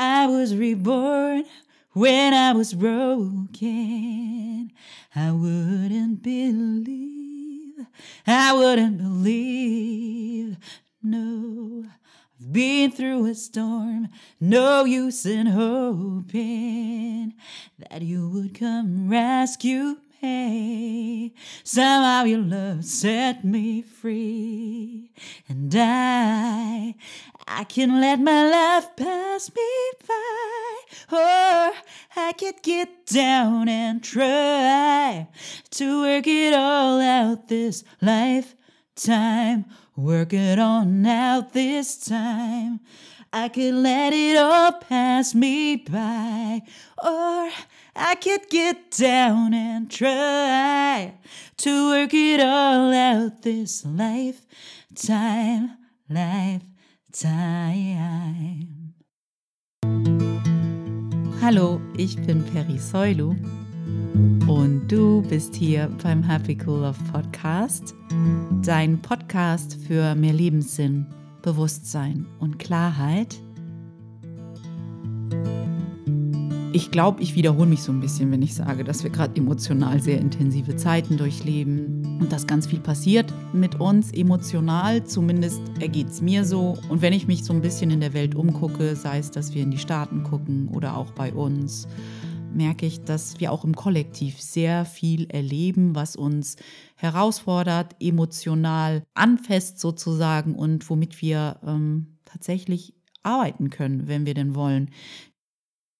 I was reborn when I was broken. I wouldn't believe, I wouldn't believe, no. I've been through a storm, no use in hoping that you would come rescue me. Somehow your love set me free, and I, I can let my life pass me by, or I could get down and try to work it all out this lifetime. Work it on out this time. I could let it all pass me by, or I could get down and try to work it all out this lifetime, lifetime. Hallo, ich bin Peri Soilu und du bist hier beim Happy Cool Love Podcast, dein Podcast für mehr Lebenssinn, Bewusstsein und Klarheit. Ich glaube, ich wiederhole mich so ein bisschen, wenn ich sage, dass wir gerade emotional sehr intensive Zeiten durchleben und dass ganz viel passiert mit uns emotional. Zumindest ergeht es mir so. Und wenn ich mich so ein bisschen in der Welt umgucke, sei es, dass wir in die Staaten gucken oder auch bei uns, merke ich, dass wir auch im Kollektiv sehr viel erleben, was uns herausfordert, emotional anfasst sozusagen und womit wir ähm, tatsächlich arbeiten können, wenn wir denn wollen.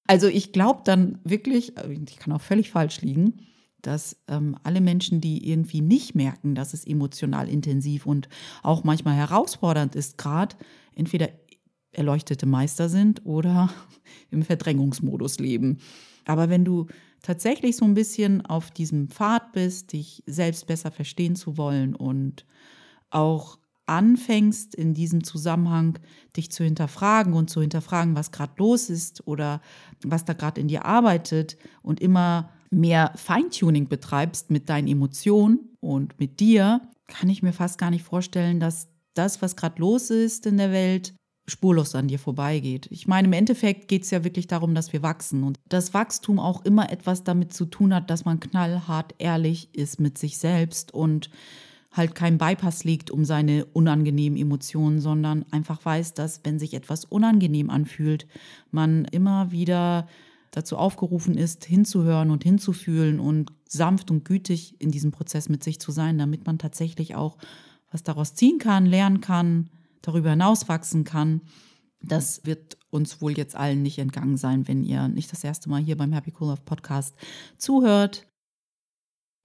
Also ich glaube dann wirklich, ich kann auch völlig falsch liegen, dass ähm, alle Menschen, die irgendwie nicht merken, dass es emotional intensiv und auch manchmal herausfordernd ist, gerade entweder erleuchtete Meister sind oder im Verdrängungsmodus leben. Aber wenn du tatsächlich so ein bisschen auf diesem Pfad bist, dich selbst besser verstehen zu wollen und auch anfängst, in diesem Zusammenhang dich zu hinterfragen und zu hinterfragen, was gerade los ist oder was da gerade in dir arbeitet und immer mehr Feintuning betreibst mit deinen Emotionen und mit dir, kann ich mir fast gar nicht vorstellen, dass das, was gerade los ist in der Welt, spurlos an dir vorbeigeht. Ich meine, im Endeffekt geht es ja wirklich darum, dass wir wachsen und das Wachstum auch immer etwas damit zu tun hat, dass man knallhart ehrlich ist mit sich selbst und halt kein Bypass liegt um seine unangenehmen Emotionen, sondern einfach weiß, dass wenn sich etwas unangenehm anfühlt, man immer wieder dazu aufgerufen ist, hinzuhören und hinzufühlen und sanft und gütig in diesem Prozess mit sich zu sein, damit man tatsächlich auch was daraus ziehen kann, lernen kann, darüber hinaus wachsen kann. Das wird uns wohl jetzt allen nicht entgangen sein, wenn ihr nicht das erste Mal hier beim Happy Cool Love Podcast zuhört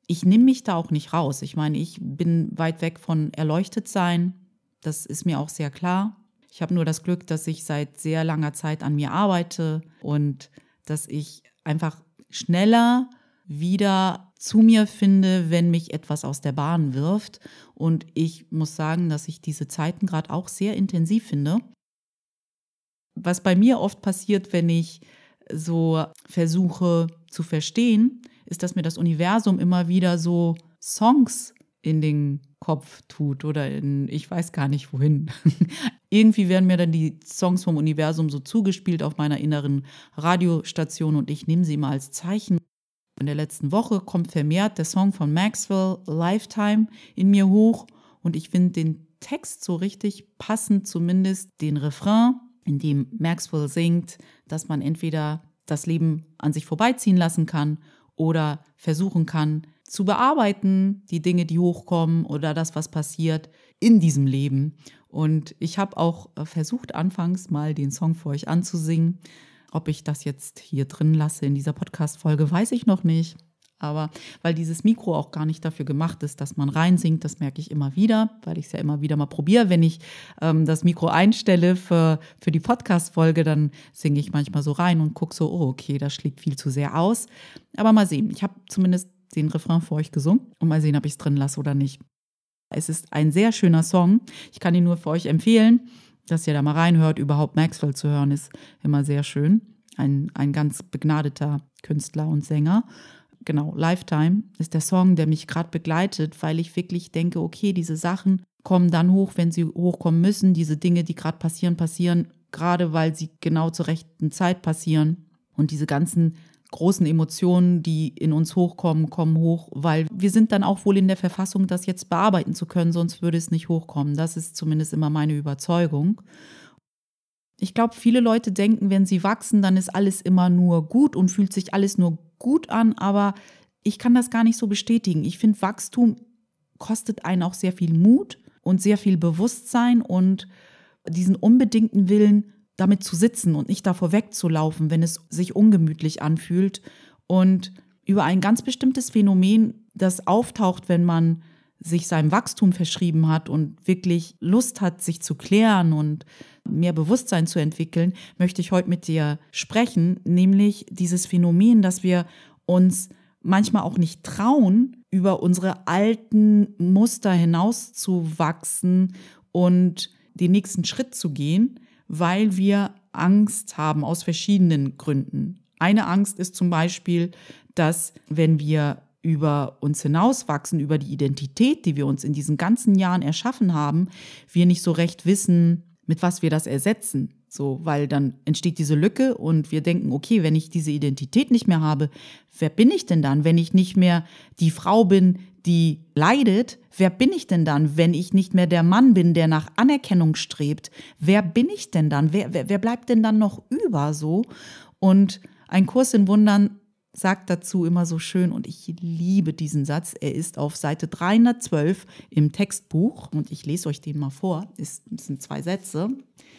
ich nehme mich da auch nicht raus. Ich meine, ich bin weit weg von erleuchtet sein. Das ist mir auch sehr klar. Ich habe nur das Glück, dass ich seit sehr langer Zeit an mir arbeite und dass ich einfach schneller wieder zu mir finde, wenn mich etwas aus der Bahn wirft. Und ich muss sagen, dass ich diese Zeiten gerade auch sehr intensiv finde. Was bei mir oft passiert, wenn ich so versuche zu verstehen, ist, dass mir das Universum immer wieder so Songs in den Kopf tut oder in, ich weiß gar nicht wohin. Irgendwie werden mir dann die Songs vom Universum so zugespielt auf meiner inneren Radiostation und ich nehme sie mal als Zeichen. In der letzten Woche kommt vermehrt der Song von Maxwell, Lifetime, in mir hoch und ich finde den Text so richtig passend, zumindest den Refrain, in dem Maxwell singt, dass man entweder das Leben an sich vorbeiziehen lassen kann oder versuchen kann zu bearbeiten, die Dinge, die hochkommen oder das, was passiert in diesem Leben. Und ich habe auch äh, versucht, anfangs mal den Song für euch anzusingen. Ob ich das jetzt hier drin lasse in dieser Podcast-Folge, weiß ich noch nicht. Aber weil dieses Mikro auch gar nicht dafür gemacht ist, dass man reinsingt, das merke ich immer wieder, weil ich es ja immer wieder mal probiere. Wenn ich ähm, das Mikro einstelle für, für die Podcast-Folge, dann singe ich manchmal so rein und gucke so, oh, okay, das schlägt viel zu sehr aus. Aber mal sehen. Ich habe zumindest den Refrain für euch gesungen und mal sehen, ob ich es drin lasse oder nicht. Es ist ein sehr schöner Song. Ich kann ihn nur für euch empfehlen, dass ihr da mal reinhört. Überhaupt Maxwell zu hören ist immer sehr schön. Ein, ein ganz begnadeter Künstler und Sänger genau, Lifetime ist der Song, der mich gerade begleitet, weil ich wirklich denke, okay, diese Sachen kommen dann hoch, wenn sie hochkommen müssen. Diese Dinge, die gerade passieren, passieren, gerade weil sie genau zur rechten Zeit passieren. Und diese ganzen großen Emotionen, die in uns hochkommen, kommen hoch, weil wir sind dann auch wohl in der Verfassung, das jetzt bearbeiten zu können, sonst würde es nicht hochkommen. Das ist zumindest immer meine Überzeugung. Ich glaube, viele Leute denken, wenn sie wachsen, dann ist alles immer nur gut und fühlt sich alles nur gut an, aber ich kann das gar nicht so bestätigen. Ich finde, Wachstum kostet einen auch sehr viel Mut und sehr viel Bewusstsein und diesen unbedingten Willen, damit zu sitzen und nicht davor wegzulaufen, wenn es sich ungemütlich anfühlt. Und über ein ganz bestimmtes Phänomen, das auftaucht, wenn man sich seinem Wachstum verschrieben hat und wirklich Lust hat, sich zu klären und mehr Bewusstsein zu entwickeln, möchte ich heute mit dir sprechen, nämlich dieses Phänomen, dass wir uns manchmal auch nicht trauen, über unsere alten Muster hinauszuwachsen und den nächsten Schritt zu gehen, weil wir Angst haben aus verschiedenen Gründen. Eine Angst ist zum Beispiel, dass wenn wir über uns hinauswachsen, über die Identität, die wir uns in diesen ganzen Jahren erschaffen haben, wir nicht so recht wissen, mit was wir das ersetzen. So, weil dann entsteht diese Lücke und wir denken, okay, wenn ich diese Identität nicht mehr habe, wer bin ich denn dann? Wenn ich nicht mehr die Frau bin, die leidet, wer bin ich denn dann, wenn ich nicht mehr der Mann bin, der nach Anerkennung strebt? Wer bin ich denn dann? Wer, wer, wer bleibt denn dann noch über so? Und ein Kurs in Wundern sagt dazu immer so schön und ich liebe diesen Satz. Er ist auf Seite 312 im Textbuch und ich lese euch den mal vor. Es sind zwei Sätze.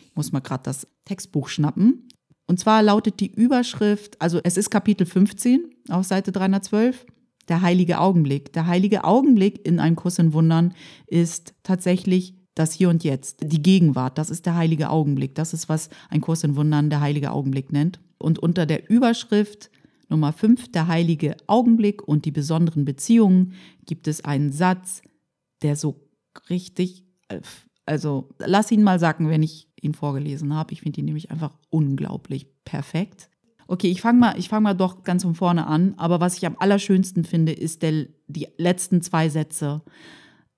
Ich muss mal gerade das Textbuch schnappen. Und zwar lautet die Überschrift, also es ist Kapitel 15 auf Seite 312, der heilige Augenblick. Der heilige Augenblick in einem Kurs in Wundern ist tatsächlich das Hier und Jetzt, die Gegenwart. Das ist der heilige Augenblick. Das ist, was ein Kurs in Wundern der heilige Augenblick nennt. Und unter der Überschrift Nummer 5, der heilige Augenblick und die besonderen Beziehungen, gibt es einen Satz, der so richtig, also lass ihn mal sagen, wenn ich ihn vorgelesen habe. Ich finde ihn nämlich einfach unglaublich perfekt. Okay, ich fange mal, fang mal doch ganz von vorne an. Aber was ich am allerschönsten finde, ist der, die letzten zwei Sätze.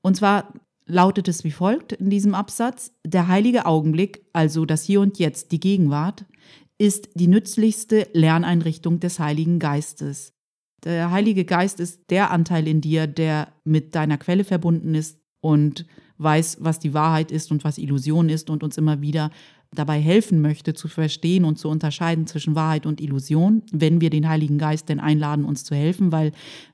Und zwar lautet es wie folgt in diesem Absatz. Der heilige Augenblick, also das Hier und Jetzt, die Gegenwart, ist die nützlichste Lerneinrichtung des Heiligen Geistes. Der Heilige Geist ist der Anteil in dir, der mit deiner Quelle verbunden ist und weiß, was die Wahrheit ist und was Illusion ist und uns immer wieder dabei helfen möchte, zu verstehen und zu unterscheiden zwischen Wahrheit und Illusion, wenn wir den Heiligen Geist denn einladen, uns zu helfen, weil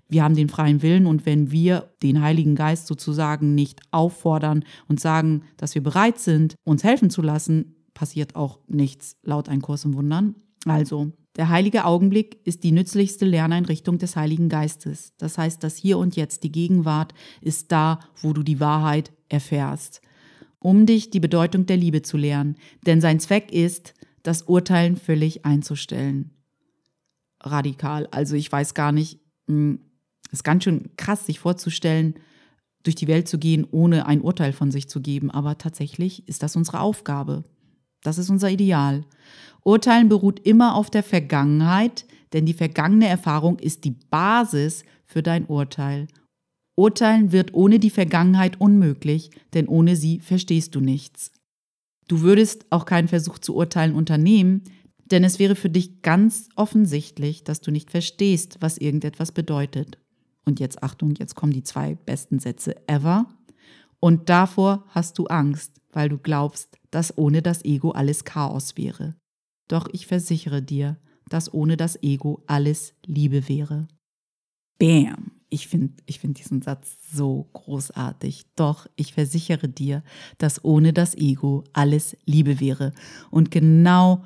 wir haben den freien Willen und wenn wir den Heiligen Geist sozusagen nicht auffordern und sagen, dass wir bereit sind, uns helfen zu lassen, passiert auch nichts laut Ein Kurs im Wundern. Also, der heilige Augenblick ist die nützlichste Lerneinrichtung des Heiligen Geistes. Das heißt, das Hier und Jetzt, die Gegenwart, ist da, wo du die Wahrheit erfährst, um dich die Bedeutung der Liebe zu lernen. Denn sein Zweck ist, das Urteilen völlig einzustellen. Radikal. Also ich weiß gar nicht, es hm, ist ganz schön krass, sich vorzustellen, durch die Welt zu gehen, ohne ein Urteil von sich zu geben. Aber tatsächlich ist das unsere Aufgabe. Das ist unser Ideal. Urteilen beruht immer auf der Vergangenheit, denn die vergangene Erfahrung ist die Basis für dein Urteil. Urteilen wird ohne die Vergangenheit unmöglich, denn ohne sie verstehst du nichts. Du würdest auch keinen Versuch zu urteilen unternehmen, denn es wäre für dich ganz offensichtlich, dass du nicht verstehst, was irgendetwas bedeutet. Und jetzt Achtung, jetzt kommen die zwei besten Sätze ever. Und davor hast du Angst, weil du glaubst, dass ohne das Ego alles Chaos wäre. Doch ich versichere dir, dass ohne das Ego alles Liebe wäre. Bam! Ich finde ich find diesen Satz so großartig. Doch ich versichere dir, dass ohne das Ego alles Liebe wäre. Und genau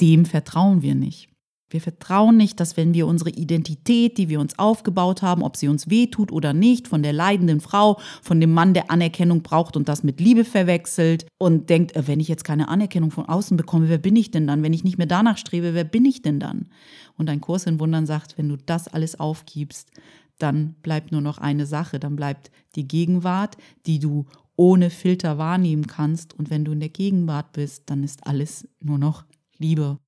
dem vertrauen wir nicht. Wir vertrauen nicht, dass wenn wir unsere Identität, die wir uns aufgebaut haben, ob sie uns wehtut oder nicht, von der leidenden Frau, von dem Mann, der Anerkennung braucht und das mit Liebe verwechselt und denkt, äh, wenn ich jetzt keine Anerkennung von außen bekomme, wer bin ich denn dann? Wenn ich nicht mehr danach strebe, wer bin ich denn dann? Und ein Kurs in Wundern sagt, wenn du das alles aufgibst, dann bleibt nur noch eine Sache, dann bleibt die Gegenwart, die du ohne Filter wahrnehmen kannst. Und wenn du in der Gegenwart bist, dann ist alles nur noch Liebe.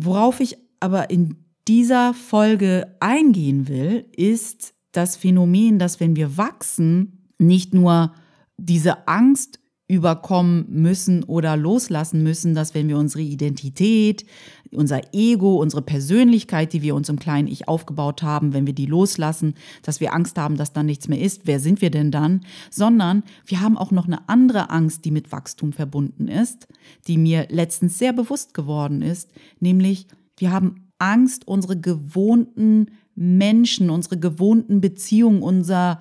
Worauf ich aber in dieser Folge eingehen will, ist das Phänomen, dass wenn wir wachsen, nicht nur diese Angst überkommen müssen oder loslassen müssen, dass wenn wir unsere Identität, unser Ego, unsere Persönlichkeit, die wir uns im kleinen Ich aufgebaut haben, wenn wir die loslassen, dass wir Angst haben, dass dann nichts mehr ist, wer sind wir denn dann? Sondern wir haben auch noch eine andere Angst, die mit Wachstum verbunden ist, die mir letztens sehr bewusst geworden ist, nämlich wir haben Angst, unsere gewohnten Menschen, unsere gewohnten Beziehungen, unser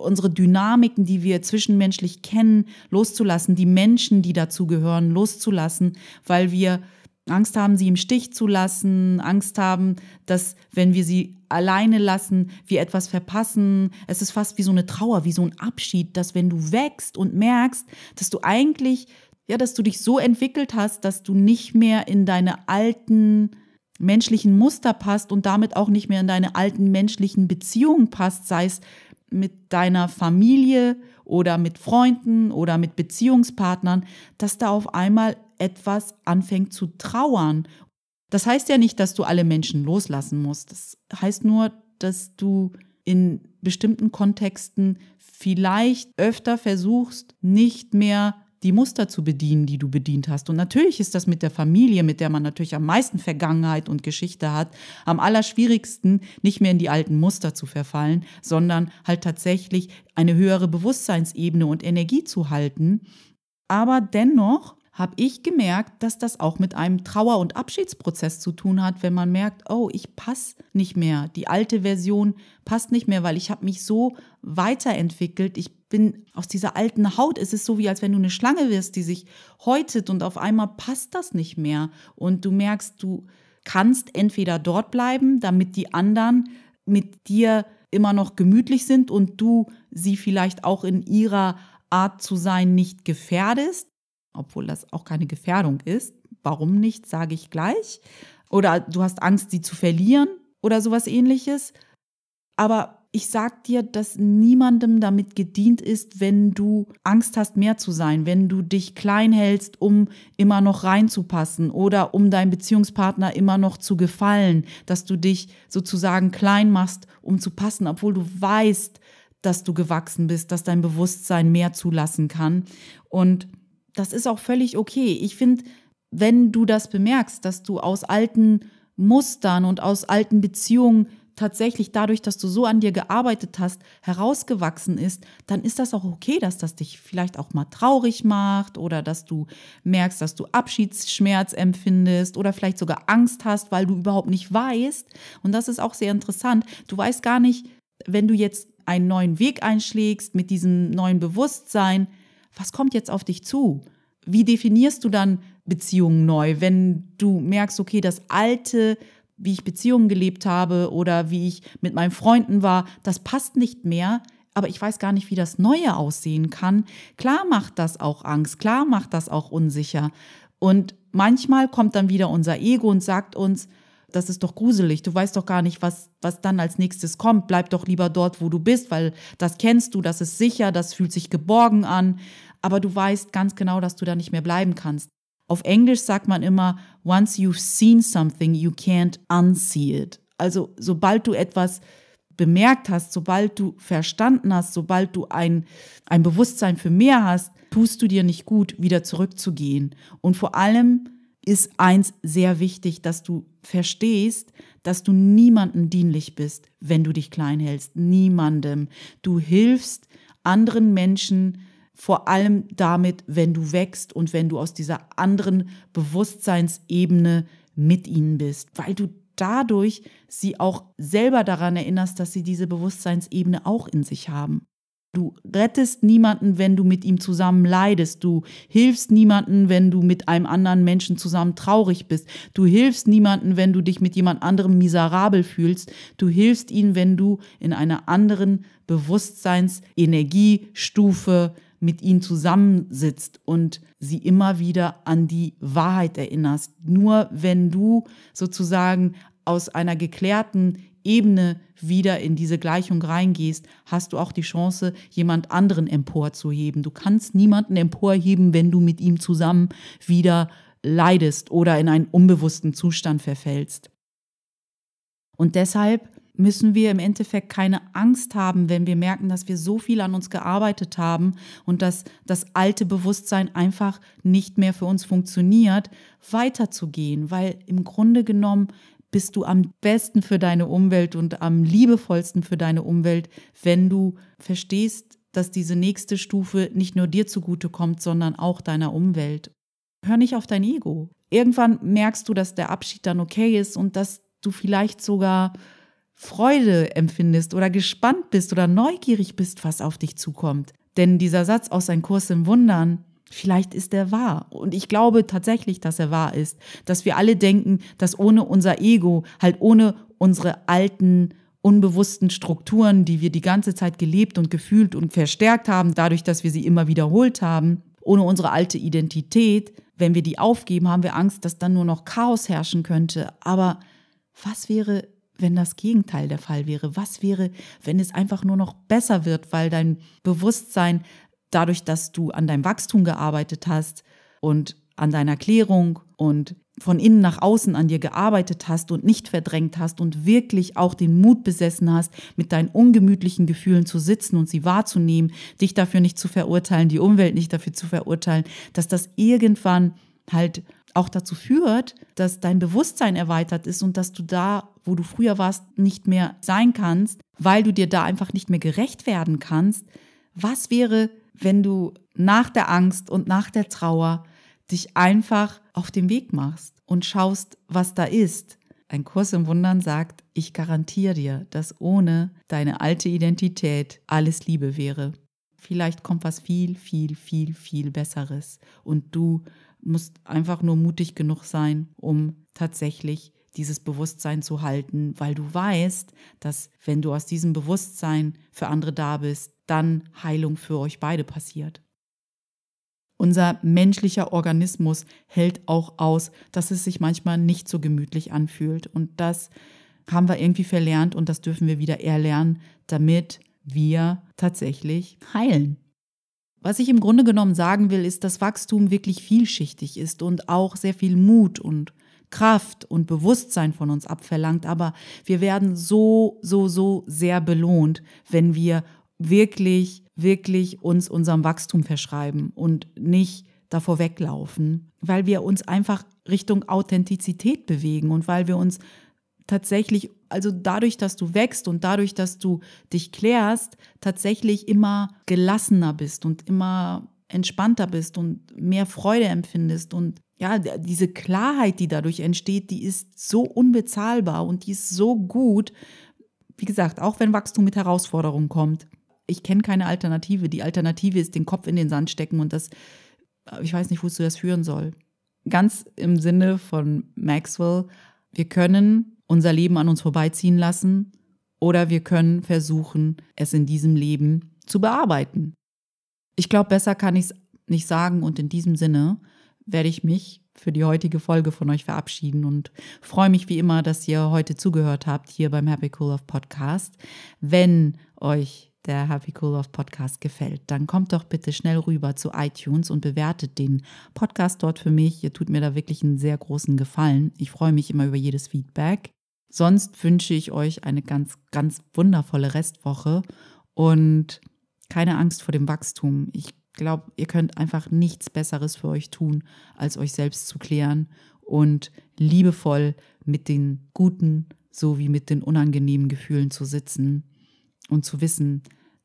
unsere Dynamiken, die wir zwischenmenschlich kennen, loszulassen, die Menschen, die dazu gehören, loszulassen, weil wir Angst haben, sie im Stich zu lassen, Angst haben, dass wenn wir sie alleine lassen, wir etwas verpassen. Es ist fast wie so eine Trauer, wie so ein Abschied, dass wenn du wächst und merkst, dass du eigentlich, ja, dass du dich so entwickelt hast, dass du nicht mehr in deine alten menschlichen Muster passt und damit auch nicht mehr in deine alten menschlichen Beziehungen passt, sei es mit deiner Familie oder mit Freunden oder mit Beziehungspartnern, dass da auf einmal etwas anfängt zu trauern. Das heißt ja nicht, dass du alle Menschen loslassen musst. Das heißt nur, dass du in bestimmten Kontexten vielleicht öfter versuchst, nicht mehr die Muster zu bedienen, die du bedient hast. Und natürlich ist das mit der Familie, mit der man natürlich am meisten Vergangenheit und Geschichte hat, am allerschwierigsten, nicht mehr in die alten Muster zu verfallen, sondern halt tatsächlich eine höhere Bewusstseinsebene und Energie zu halten. Aber dennoch habe ich gemerkt, dass das auch mit einem Trauer- und Abschiedsprozess zu tun hat, wenn man merkt, oh, ich passe nicht mehr, die alte Version passt nicht mehr, weil ich habe mich so weiterentwickelt, ich bin aus dieser alten Haut, es ist so wie als wenn du eine Schlange wirst, die sich häutet und auf einmal passt das nicht mehr und du merkst, du kannst entweder dort bleiben, damit die anderen mit dir immer noch gemütlich sind und du sie vielleicht auch in ihrer Art zu sein nicht gefährdest obwohl das auch keine Gefährdung ist. Warum nicht, sage ich gleich. Oder du hast Angst, sie zu verlieren oder sowas ähnliches. Aber ich sag dir, dass niemandem damit gedient ist, wenn du Angst hast, mehr zu sein, wenn du dich klein hältst, um immer noch reinzupassen oder um deinem Beziehungspartner immer noch zu gefallen, dass du dich sozusagen klein machst, um zu passen, obwohl du weißt, dass du gewachsen bist, dass dein Bewusstsein mehr zulassen kann. Und das ist auch völlig okay. Ich finde, wenn du das bemerkst, dass du aus alten Mustern und aus alten Beziehungen tatsächlich dadurch, dass du so an dir gearbeitet hast, herausgewachsen ist, dann ist das auch okay, dass das dich vielleicht auch mal traurig macht oder dass du merkst, dass du Abschiedsschmerz empfindest oder vielleicht sogar Angst hast, weil du überhaupt nicht weißt. Und das ist auch sehr interessant. Du weißt gar nicht, wenn du jetzt einen neuen Weg einschlägst mit diesem neuen Bewusstsein, was kommt jetzt auf dich zu? Wie definierst du dann Beziehungen neu, wenn du merkst, okay, das alte, wie ich Beziehungen gelebt habe oder wie ich mit meinen Freunden war, das passt nicht mehr, aber ich weiß gar nicht, wie das Neue aussehen kann. Klar macht das auch Angst, klar macht das auch unsicher. Und manchmal kommt dann wieder unser Ego und sagt uns, das ist doch gruselig. Du weißt doch gar nicht, was, was dann als nächstes kommt. Bleib doch lieber dort, wo du bist, weil das kennst du, das ist sicher, das fühlt sich geborgen an. Aber du weißt ganz genau, dass du da nicht mehr bleiben kannst. Auf Englisch sagt man immer, once you've seen something, you can't unsee it. Also sobald du etwas bemerkt hast, sobald du verstanden hast, sobald du ein, ein Bewusstsein für mehr hast, tust du dir nicht gut, wieder zurückzugehen. Und vor allem ist eins sehr wichtig, dass du verstehst, dass du niemandem dienlich bist, wenn du dich klein hältst. Niemandem. Du hilfst anderen Menschen vor allem damit, wenn du wächst und wenn du aus dieser anderen Bewusstseinsebene mit ihnen bist, weil du dadurch sie auch selber daran erinnerst, dass sie diese Bewusstseinsebene auch in sich haben. Du rettest niemanden, wenn du mit ihm zusammen leidest. Du hilfst niemanden, wenn du mit einem anderen Menschen zusammen traurig bist. Du hilfst niemanden, wenn du dich mit jemand anderem miserabel fühlst. Du hilfst ihnen, wenn du in einer anderen Bewusstseinsenergiestufe mit ihnen zusammensitzt und sie immer wieder an die Wahrheit erinnerst. Nur wenn du sozusagen aus einer geklärten Ebene wieder in diese Gleichung reingehst, hast du auch die Chance, jemand anderen emporzuheben. Du kannst niemanden emporheben, wenn du mit ihm zusammen wieder leidest oder in einen unbewussten Zustand verfällst. Und deshalb müssen wir im Endeffekt keine Angst haben, wenn wir merken, dass wir so viel an uns gearbeitet haben und dass das alte Bewusstsein einfach nicht mehr für uns funktioniert, weiterzugehen, weil im Grunde genommen bist du am besten für deine Umwelt und am liebevollsten für deine Umwelt, wenn du verstehst, dass diese nächste Stufe nicht nur dir zugutekommt, sondern auch deiner Umwelt. Hör nicht auf dein Ego. Irgendwann merkst du, dass der Abschied dann okay ist und dass du vielleicht sogar Freude empfindest oder gespannt bist oder neugierig bist, was auf dich zukommt. Denn dieser Satz aus Ein Kurs im Wundern, vielleicht ist er wahr. Und ich glaube tatsächlich, dass er wahr ist. Dass wir alle denken, dass ohne unser Ego, halt ohne unsere alten, unbewussten Strukturen, die wir die ganze Zeit gelebt und gefühlt und verstärkt haben, dadurch, dass wir sie immer wiederholt haben, ohne unsere alte Identität, wenn wir die aufgeben, haben wir Angst, dass dann nur noch Chaos herrschen könnte. Aber was wäre, wenn das Gegenteil der Fall wäre? Was wäre, wenn es einfach nur noch besser wird, weil dein Bewusstsein dadurch, dass du an deinem Wachstum gearbeitet hast und an deiner Klärung und von innen nach außen an dir gearbeitet hast und nicht verdrängt hast und wirklich auch den Mut besessen hast, mit deinen ungemütlichen Gefühlen zu sitzen und sie wahrzunehmen, dich dafür nicht zu verurteilen, die Umwelt nicht dafür zu verurteilen, dass das irgendwann halt auch dazu führt, dass dein Bewusstsein erweitert ist und dass du da, wo du früher warst, nicht mehr sein kannst, weil du dir da einfach nicht mehr gerecht werden kannst. Was wäre, wenn du nach der Angst und nach der Trauer dich einfach auf den Weg machst und schaust, was da ist? Ein Kurs im Wundern sagt, ich garantiere dir, dass ohne deine alte Identität alles Liebe wäre. Vielleicht kommt was viel, viel, viel, viel Besseres und du musst einfach nur mutig genug sein, um tatsächlich dieses Bewusstsein zu halten, weil du weißt, dass wenn du aus diesem Bewusstsein für andere da bist, dann Heilung für euch beide passiert. Unser menschlicher Organismus hält auch aus, dass es sich manchmal nicht so gemütlich anfühlt. Und das haben wir irgendwie verlernt und das dürfen wir wieder erlernen, damit wir tatsächlich heilen. Was ich im Grunde genommen sagen will, ist, dass Wachstum wirklich vielschichtig ist und auch sehr viel Mut und Kraft und Bewusstsein von uns abverlangt. Aber wir werden so, so, so sehr belohnt, wenn wir wirklich, wirklich uns unserem Wachstum verschreiben und nicht davor weglaufen, weil wir uns einfach Richtung Authentizität bewegen und weil wir uns tatsächlich, also dadurch, dass du wächst und dadurch, dass du dich klärst, tatsächlich immer gelassener bist und immer entspannter bist und mehr Freude empfindest und ja, diese Klarheit, die dadurch entsteht, die ist so unbezahlbar und die ist so gut. Wie gesagt, auch wenn Wachstum mit Herausforderungen kommt. Ich kenne keine Alternative. Die Alternative ist den Kopf in den Sand stecken und das, ich weiß nicht, wozu das führen soll. Ganz im Sinne von Maxwell, wir können unser Leben an uns vorbeiziehen lassen oder wir können versuchen, es in diesem Leben zu bearbeiten. Ich glaube, besser kann ich es nicht sagen und in diesem Sinne werde ich mich für die heutige Folge von euch verabschieden und freue mich wie immer, dass ihr heute zugehört habt hier beim Happy Cool Love Podcast. Wenn euch der Happy Cool Love Podcast gefällt, dann kommt doch bitte schnell rüber zu iTunes und bewertet den Podcast dort für mich. Ihr tut mir da wirklich einen sehr großen Gefallen. Ich freue mich immer über jedes Feedback. Sonst wünsche ich euch eine ganz, ganz wundervolle Restwoche und keine Angst vor dem Wachstum. Ich glaube, ihr könnt einfach nichts Besseres für euch tun, als euch selbst zu klären und liebevoll mit den guten sowie mit den unangenehmen Gefühlen zu sitzen und zu wissen,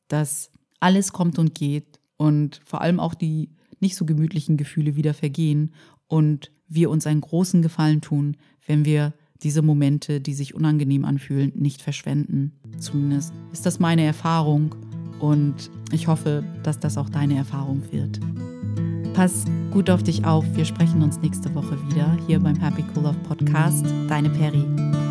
dass alles kommt und geht und vor allem auch die nicht so gemütlichen Gefühle wieder vergehen und wir uns einen großen Gefallen tun, wenn wir diese Momente, die sich unangenehm anfühlen, nicht verschwenden. Zumindest ist das meine Erfahrung und ich hoffe, dass das auch deine Erfahrung wird. Pass gut auf dich auf. Wir sprechen uns nächste Woche wieder hier beim Happy Cool Love Podcast. Deine Peri.